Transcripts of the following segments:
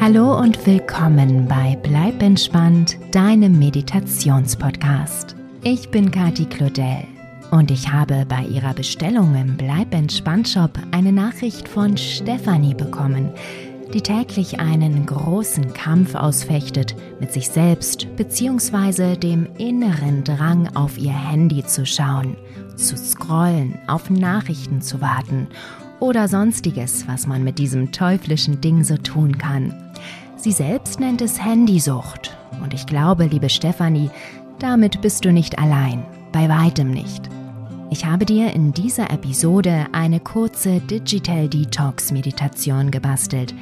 Hallo und willkommen bei Bleib entspannt, deinem Meditationspodcast. Ich bin Kati Claudel und ich habe bei ihrer Bestellung im Bleib entspannt Shop eine Nachricht von Stefanie bekommen, die täglich einen großen Kampf ausfechtet mit sich selbst bzw. dem inneren Drang auf ihr Handy zu schauen, zu scrollen, auf Nachrichten zu warten oder sonstiges, was man mit diesem teuflischen Ding so tun kann. Sie selbst nennt es Handysucht. Und ich glaube, liebe Stefanie, damit bist du nicht allein. Bei weitem nicht. Ich habe dir in dieser Episode eine kurze Digital Detox Meditation gebastelt.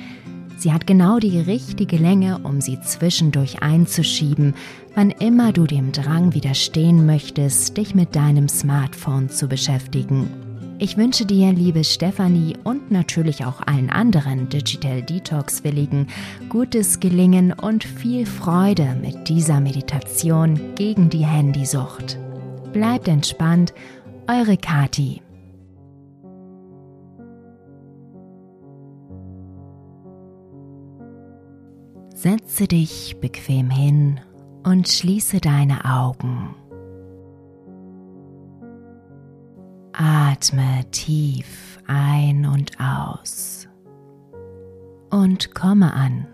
Sie hat genau die richtige Länge, um sie zwischendurch einzuschieben, wann immer du dem Drang widerstehen möchtest, dich mit deinem Smartphone zu beschäftigen. Ich wünsche dir, liebe Stefanie und natürlich auch allen anderen Digital Detox-Willigen, gutes Gelingen und viel Freude mit dieser Meditation gegen die Handysucht. Bleibt entspannt, eure Kati. Setze dich bequem hin und schließe deine Augen. Atme tief ein und aus und komme an.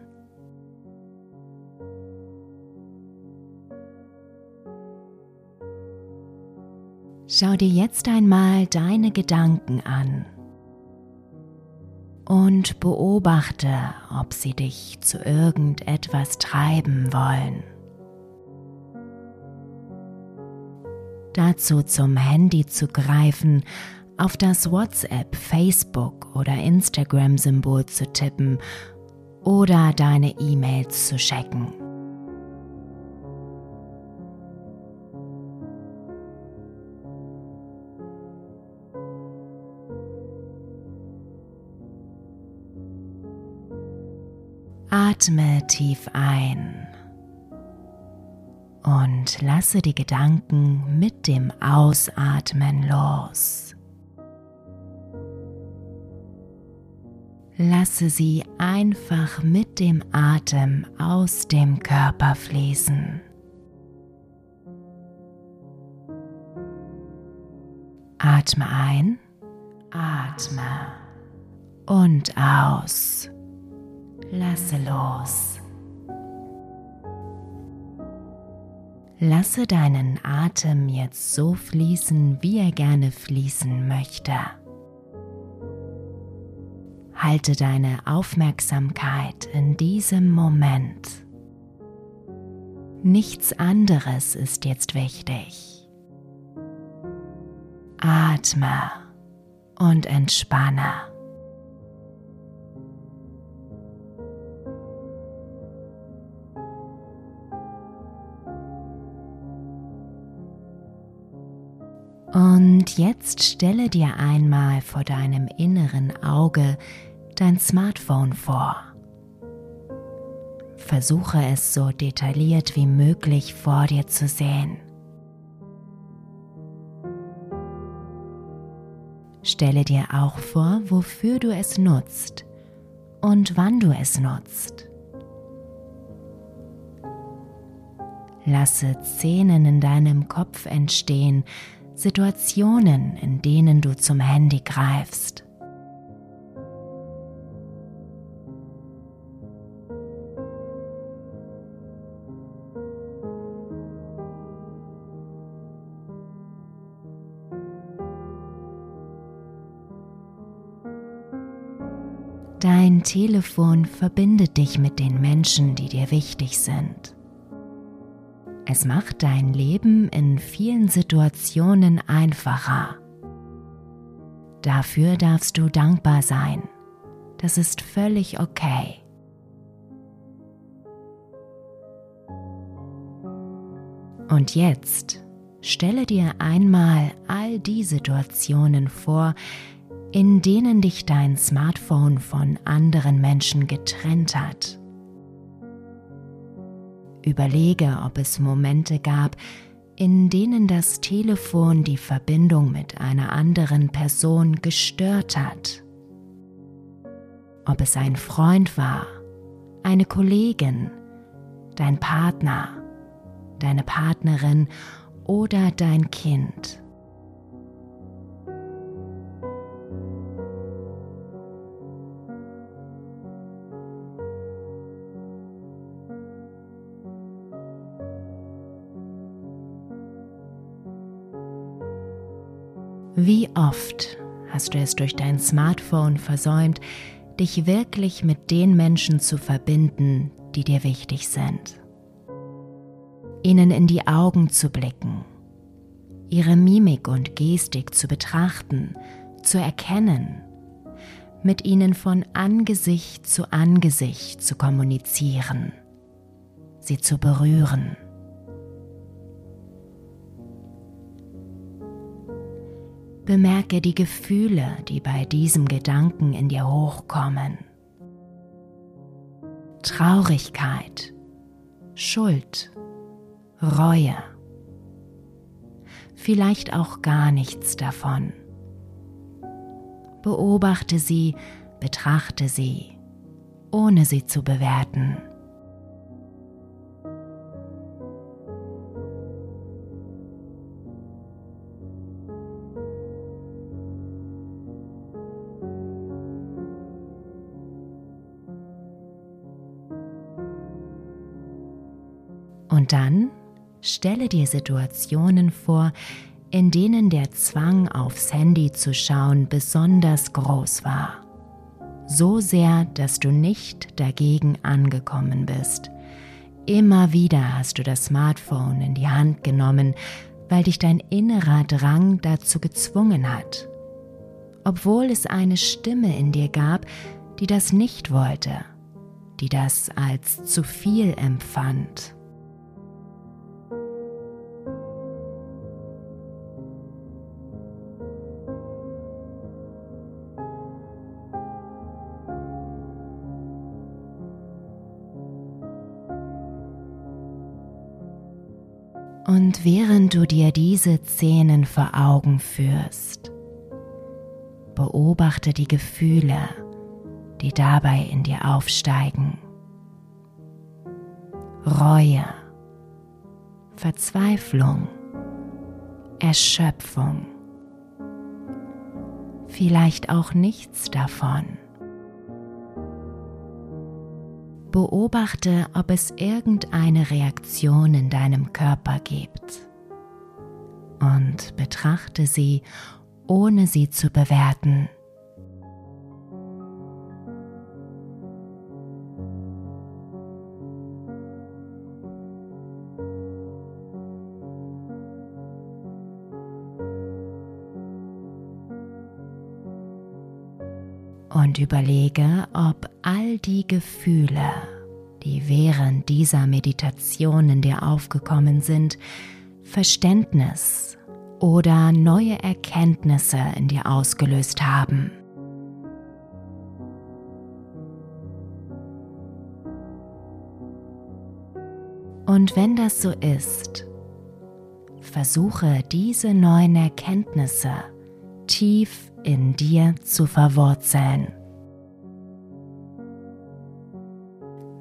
Schau dir jetzt einmal deine Gedanken an und beobachte, ob sie dich zu irgendetwas treiben wollen. dazu zum Handy zu greifen, auf das WhatsApp, Facebook oder Instagram-Symbol zu tippen oder deine E-Mails zu checken. Atme tief ein und lasse die Gedanken mit dem Ausatmen los. Lasse sie einfach mit dem Atem aus dem Körper fließen. Atme ein, atme und aus. Lasse los. Lasse deinen Atem jetzt so fließen, wie er gerne fließen möchte. Halte deine Aufmerksamkeit in diesem Moment. Nichts anderes ist jetzt wichtig. Atme und entspanne. Und jetzt stelle dir einmal vor deinem inneren Auge dein Smartphone vor. Versuche es so detailliert wie möglich vor dir zu sehen. Stelle dir auch vor, wofür du es nutzt und wann du es nutzt. Lasse Szenen in deinem Kopf entstehen, Situationen, in denen du zum Handy greifst. Dein Telefon verbindet dich mit den Menschen, die dir wichtig sind. Es macht dein Leben in vielen Situationen einfacher. Dafür darfst du dankbar sein. Das ist völlig okay. Und jetzt stelle dir einmal all die Situationen vor, in denen dich dein Smartphone von anderen Menschen getrennt hat. Überlege, ob es Momente gab, in denen das Telefon die Verbindung mit einer anderen Person gestört hat. Ob es ein Freund war, eine Kollegin, dein Partner, deine Partnerin oder dein Kind. Wie oft hast du es durch dein Smartphone versäumt, dich wirklich mit den Menschen zu verbinden, die dir wichtig sind? Ihnen in die Augen zu blicken, ihre Mimik und Gestik zu betrachten, zu erkennen, mit ihnen von Angesicht zu Angesicht zu kommunizieren, sie zu berühren Bemerke die Gefühle, die bei diesem Gedanken in dir hochkommen. Traurigkeit, Schuld, Reue. Vielleicht auch gar nichts davon. Beobachte sie, betrachte sie, ohne sie zu bewerten. Dann stelle dir Situationen vor, in denen der Zwang aufs Handy zu schauen besonders groß war. So sehr, dass du nicht dagegen angekommen bist. Immer wieder hast du das Smartphone in die Hand genommen, weil dich dein innerer Drang dazu gezwungen hat. Obwohl es eine Stimme in dir gab, die das nicht wollte, die das als zu viel empfand. Und während du dir diese Szenen vor Augen führst, beobachte die Gefühle, die dabei in dir aufsteigen. Reue, Verzweiflung, Erschöpfung, vielleicht auch nichts davon. Beobachte, ob es irgendeine Reaktion in deinem Körper gibt und betrachte sie, ohne sie zu bewerten. Und überlege, ob all die Gefühle, die während dieser Meditation in dir aufgekommen sind, Verständnis oder neue Erkenntnisse in dir ausgelöst haben. Und wenn das so ist, versuche diese neuen Erkenntnisse tief in dir zu verwurzeln.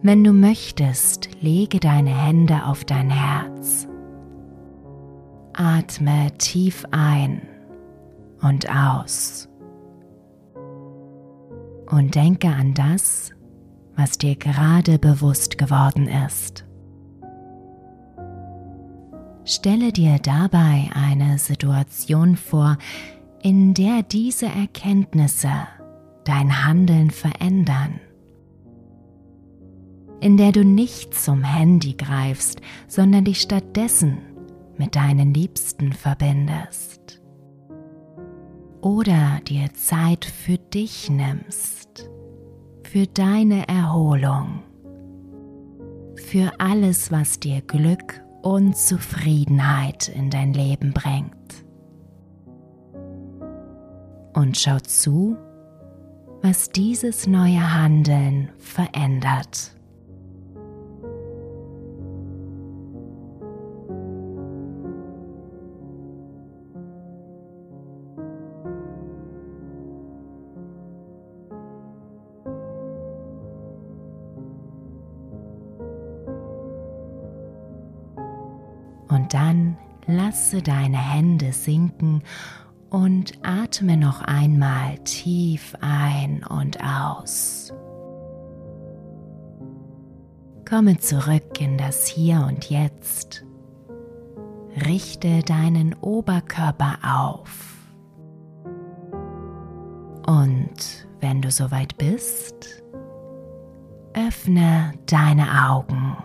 Wenn du möchtest, lege deine Hände auf dein Herz. Atme tief ein und aus. Und denke an das, was dir gerade bewusst geworden ist. Stelle dir dabei eine Situation vor, in der diese Erkenntnisse dein Handeln verändern. in der du nicht zum Handy greifst, sondern dich stattdessen mit deinen Liebsten verbindest. Oder dir Zeit für dich nimmst, für deine Erholung, für alles, was dir Glück und Zufriedenheit in dein Leben bringt. Und schau zu, was dieses neue Handeln verändert. Und dann lasse deine Hände sinken und atme noch einmal tief ein und aus. Komme zurück in das Hier und Jetzt. Richte deinen Oberkörper auf. Und wenn du soweit bist, öffne deine Augen.